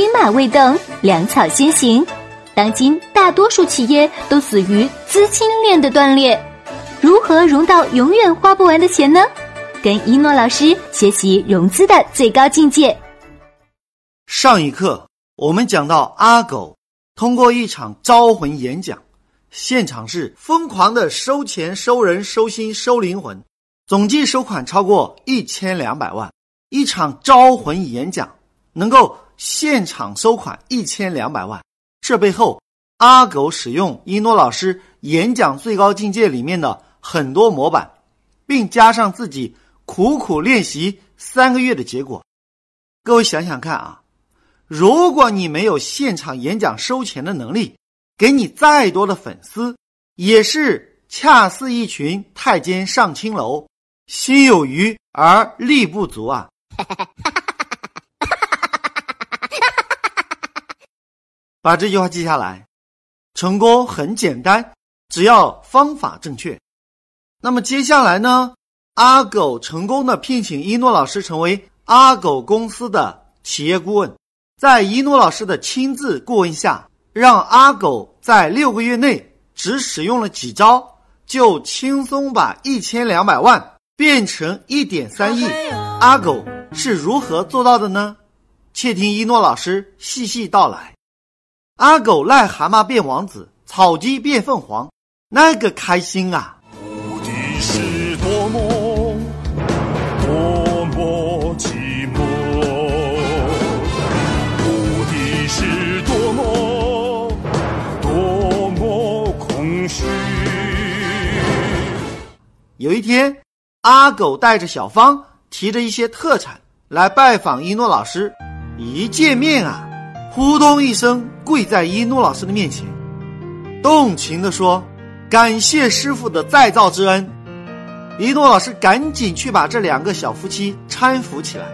兵马未动，粮草先行。当今大多数企业都死于资金链的断裂，如何融到永远花不完的钱呢？跟一诺老师学习融资的最高境界。上一课我们讲到阿狗通过一场招魂演讲，现场是疯狂的收钱、收人、收心、收灵魂，总计收款超过一千两百万。一场招魂演讲能够现场收款一千两百万，这背后阿狗使用一诺老师演讲最高境界里面的很多模板，并加上自己。苦苦练习三个月的结果，各位想想看啊！如果你没有现场演讲收钱的能力，给你再多的粉丝，也是恰似一群太监上青楼，心有余而力不足啊！哈哈哈哈把这句话记下来，成功很简单，只要方法正确。那么接下来呢？阿狗成功的聘请一诺老师成为阿狗公司的企业顾问，在一诺老师的亲自顾问下，让阿狗在六个月内只使用了几招，就轻松把一千两百万变成一点三亿。阿狗是如何做到的呢？且听一诺老师细细道来。阿狗癞蛤蟆变王子，草鸡变凤凰，那个开心啊！无敌是多么多么寂寞，无敌是多么多么空虚有一天，阿狗带着小芳，提着一些特产来拜访一诺老师。一见面啊，扑通一声跪在一诺老师的面前，动情地说：“感谢师傅的再造之恩。”一诺老师赶紧去把这两个小夫妻搀扶起来。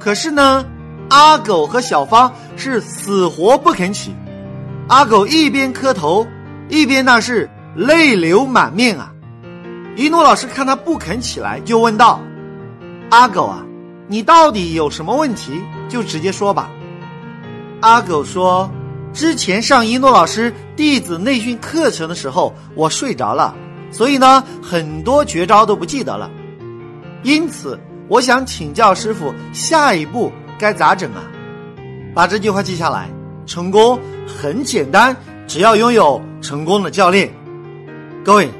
可是呢，阿狗和小芳是死活不肯起。阿狗一边磕头，一边那是泪流满面啊。一诺老师看他不肯起来，就问道：“阿狗啊，你到底有什么问题？就直接说吧。”阿狗说：“之前上一诺老师弟子内训课程的时候，我睡着了，所以呢，很多绝招都不记得了。因此，我想请教师傅，下一步该咋整啊？”把这句话记下来。成功很简单，只要拥有成功的教练。各位。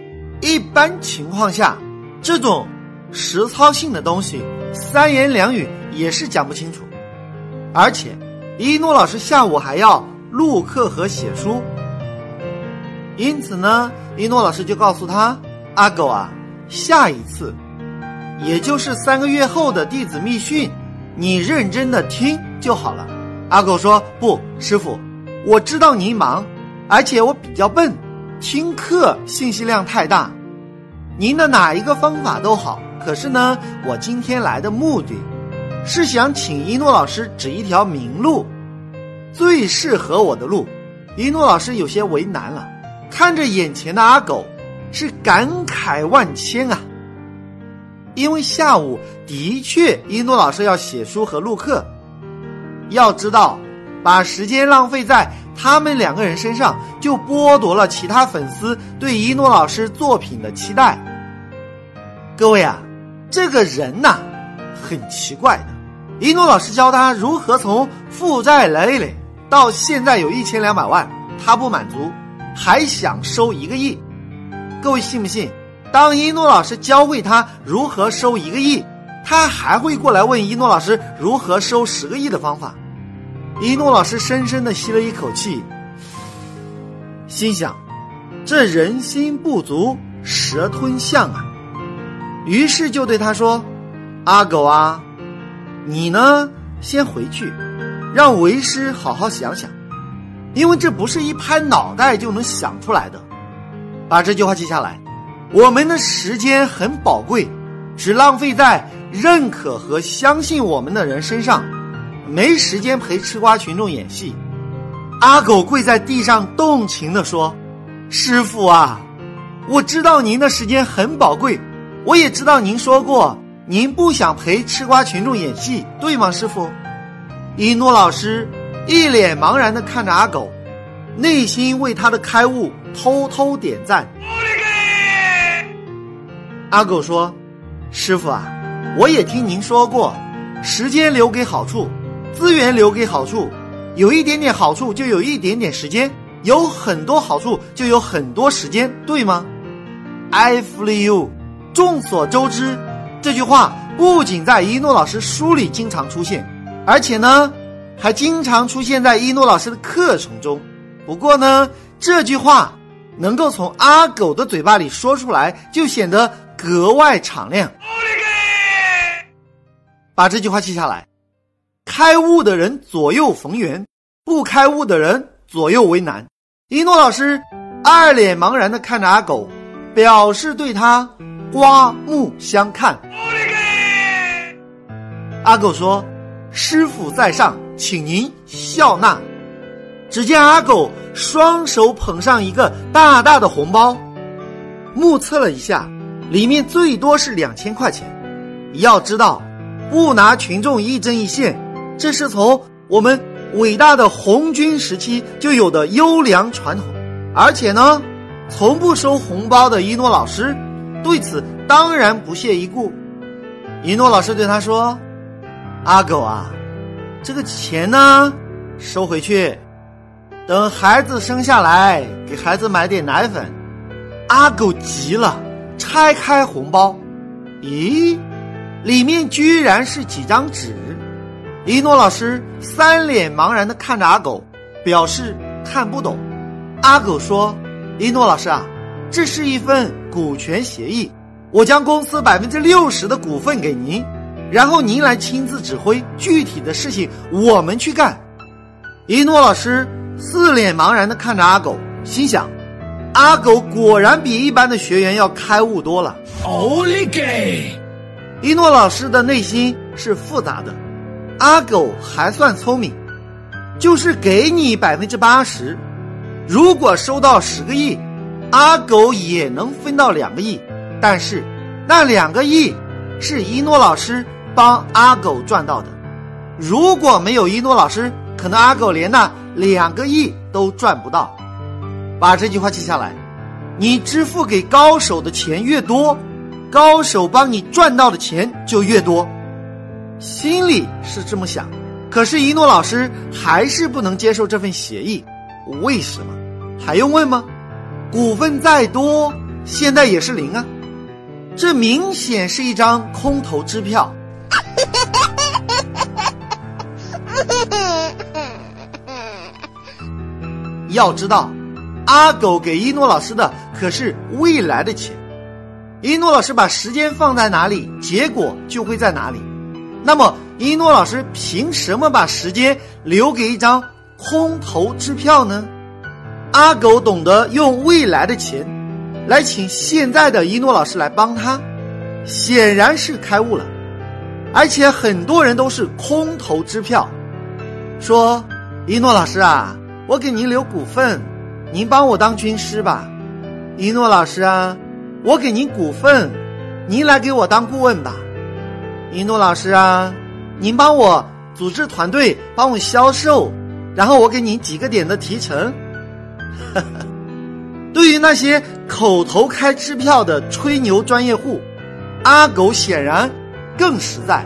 一般情况下，这种实操性的东西，三言两语也是讲不清楚。而且，一诺老师下午还要录课和写书，因此呢，一诺老师就告诉他：“阿狗啊，下一次，也就是三个月后的弟子密训，你认真的听就好了。”阿狗说：“不，师傅，我知道您忙，而且我比较笨。”听课信息量太大，您的哪一个方法都好。可是呢，我今天来的目的，是想请一诺老师指一条明路，最适合我的路。一诺老师有些为难了，看着眼前的阿狗，是感慨万千啊。因为下午的确一诺老师要写书和录课，要知道，把时间浪费在。他们两个人身上就剥夺了其他粉丝对一诺老师作品的期待。各位啊，这个人呐，很奇怪的。一诺老师教他如何从负债累累到现在有一千两百万，他不满足，还想收一个亿。各位信不信？当一诺老师教会他如何收一个亿，他还会过来问一诺老师如何收十个亿的方法。一诺老师深深的吸了一口气，心想：“这人心不足蛇吞象啊！”于是就对他说：“阿狗啊，你呢，先回去，让为师好好想想，因为这不是一拍脑袋就能想出来的。把这句话记下来。我们的时间很宝贵，只浪费在认可和相信我们的人身上。”没时间陪吃瓜群众演戏，阿狗跪在地上动情地说：“师傅啊，我知道您的时间很宝贵，我也知道您说过您不想陪吃瓜群众演戏，对吗？师傅？”一诺老师一脸茫然的看着阿狗，内心为他的开悟偷偷点赞。阿狗说：“师傅啊，我也听您说过，时间留给好处，资源留给好处，有一点点好处就有一点点时间，有很多好处就有很多时间，对吗？”I feel you。众所周知，这句话不仅在一诺老师书里经常出现，而且呢，还经常出现在一诺老师的课程中。不过呢，这句话能够从阿狗的嘴巴里说出来，就显得。格外敞亮，把这句话记下来。开悟的人左右逢源，不开悟的人左右为难。一诺老师二脸茫然的看着阿狗，表示对他刮目相看。阿狗说：“师傅在上，请您笑纳。”只见阿狗双手捧上一个大大的红包，目测了一下。里面最多是两千块钱，要知道，不拿群众一针一线，这是从我们伟大的红军时期就有的优良传统。而且呢，从不收红包的一诺老师，对此当然不屑一顾。一诺老师对他说：“阿狗啊，这个钱呢，收回去，等孩子生下来，给孩子买点奶粉。”阿狗急了。拆开红包，咦，里面居然是几张纸。一诺老师三脸茫然的看着阿狗，表示看不懂。阿狗说：“一诺老师啊，这是一份股权协议，我将公司百分之六十的股份给您，然后您来亲自指挥，具体的事情我们去干。”一诺老师四脸茫然的看着阿狗，心想。阿狗果然比一般的学员要开悟多了。奥利给！一诺老师的内心是复杂的。阿狗还算聪明，就是给你百分之八十，如果收到十个亿，阿狗也能分到两个亿。但是，那两个亿是一诺老师帮阿狗赚到的。如果没有一诺老师，可能阿狗连那两个亿都赚不到。把这句话记下来，你支付给高手的钱越多，高手帮你赚到的钱就越多。心里是这么想，可是，一诺老师还是不能接受这份协议。为什么？还用问吗？股份再多，现在也是零啊！这明显是一张空头支票。要知道。阿狗给一诺老师的可是未来的钱，一诺老师把时间放在哪里，结果就会在哪里。那么，一诺老师凭什么把时间留给一张空头支票呢？阿狗懂得用未来的钱来请现在的一诺老师来帮他，显然是开悟了。而且很多人都是空头支票，说一诺老师啊，我给您留股份。您帮我当军师吧，一诺老师啊，我给您股份，您来给我当顾问吧，一诺老师啊，您帮我组织团队，帮我销售，然后我给您几个点的提成。对于那些口头开支票的吹牛专业户，阿狗显然更实在。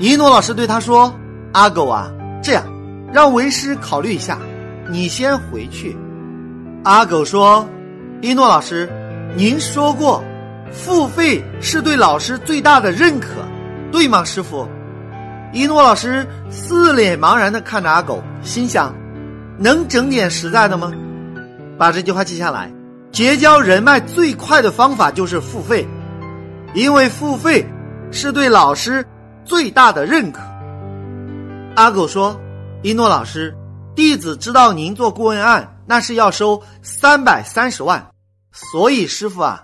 一诺老师对他说：“阿狗啊，这样，让为师考虑一下，你先回去。”阿狗说：“一诺老师，您说过，付费是对老师最大的认可，对吗？”师傅，一诺老师四脸茫然的看着阿狗，心想：“能整点实在的吗？”把这句话记下来。结交人脉最快的方法就是付费，因为付费是对老师最大的认可。阿狗说：“一诺老师，弟子知道您做顾问案。”那是要收三百三十万，所以师傅啊，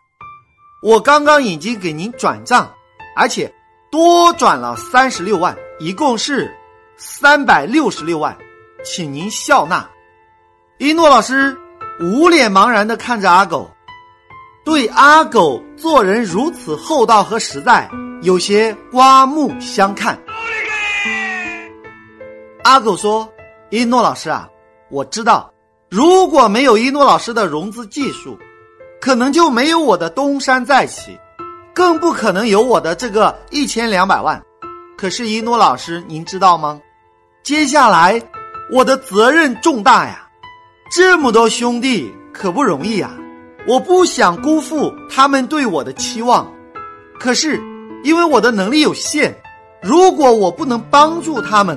我刚刚已经给您转账，而且多转了三十六万，一共是三百六十六万，请您笑纳。一诺老师无脸茫然的看着阿狗，对阿狗做人如此厚道和实在，有些刮目相看。阿狗说：“一诺老师啊，我知道，如果没有一诺老师的融资技术，可能就没有我的东山再起，更不可能有我的这个一千两百万。可是，一诺老师，您知道吗？接下来我的责任重大呀，这么多兄弟可不容易呀，我不想辜负他们对我的期望。可是，因为我的能力有限，如果我不能帮助他们，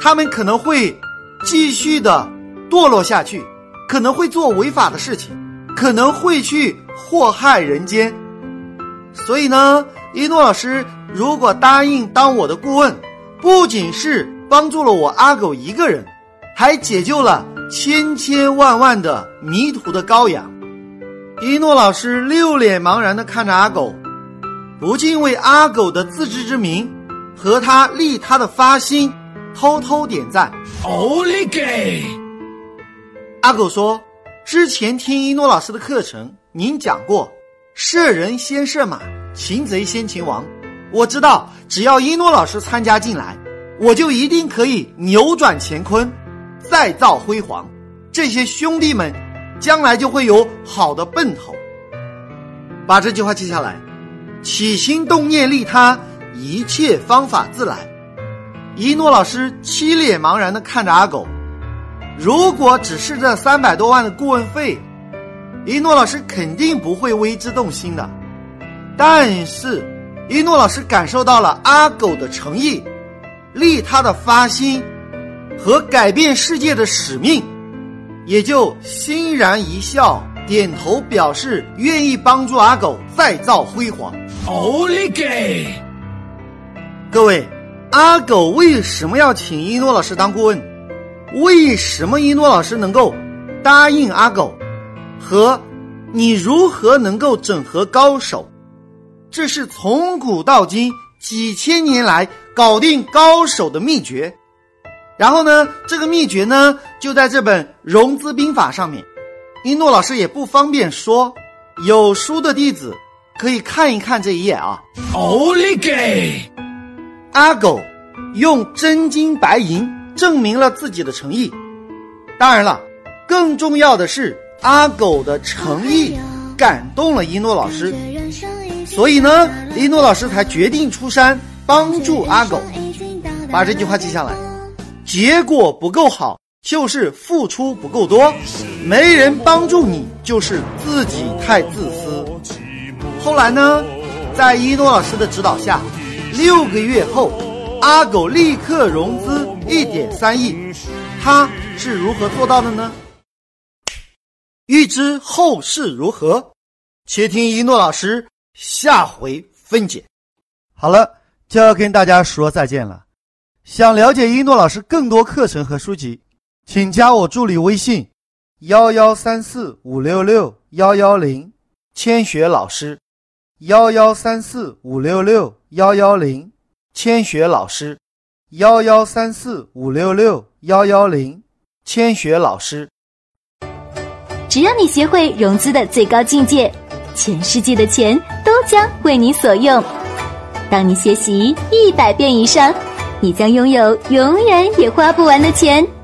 他们可能会继续的堕落下去，可能会做违法的事情，可能会去祸害人间。所以呢，一诺老师。如果答应当我的顾问，不仅是帮助了我阿狗一个人，还解救了千千万万的迷途的羔羊。一诺老师六脸茫然的看着阿狗，不禁为阿狗的自知之明和他利他的发心偷偷点赞。奥利给！阿狗说：“之前听一诺老师的课程，您讲过，射人先射马，擒贼先擒王。”我知道，只要一诺老师参加进来，我就一定可以扭转乾坤，再造辉煌。这些兄弟们将来就会有好的奔头。把这句话记下来：起心动念利他，一切方法自来。一诺老师凄脸茫然的看着阿狗。如果只是这三百多万的顾问费，一诺老师肯定不会为之动心的。但是。一诺老师感受到了阿狗的诚意、利他的发心和改变世界的使命，也就欣然一笑，点头表示愿意帮助阿狗再造辉煌。奥利给！各位，阿狗为什么要请一诺老师当顾问？为什么一诺老师能够答应阿狗？和你如何能够整合高手？这是从古到今几千年来搞定高手的秘诀，然后呢，这个秘诀呢就在这本融资兵法上面。一诺老师也不方便说，有书的弟子可以看一看这一页啊。奥利给！阿狗用真金白银证明了自己的诚意。当然了，更重要的是阿狗的诚意感动了一诺老师。所以呢，一诺老师才决定出山帮助阿狗。把这句话记下来：结果不够好，就是付出不够多；没人帮助你，就是自己太自私。后来呢，在一诺老师的指导下，六个月后，阿狗立刻融资一点三亿。他是如何做到的呢？欲知后事如何，且听一诺老师。下回分解。好了，就要跟大家说再见了。想了解一诺老师更多课程和书籍，请加我助理微信：幺幺三四五六六幺幺零，千雪老师。幺幺三四五六六幺幺零，千雪老师。幺幺三四五六六幺幺零，千雪老师。只要你学会融资的最高境界。全世界的钱都将为你所用。当你学习一百遍以上，你将拥有永远也花不完的钱。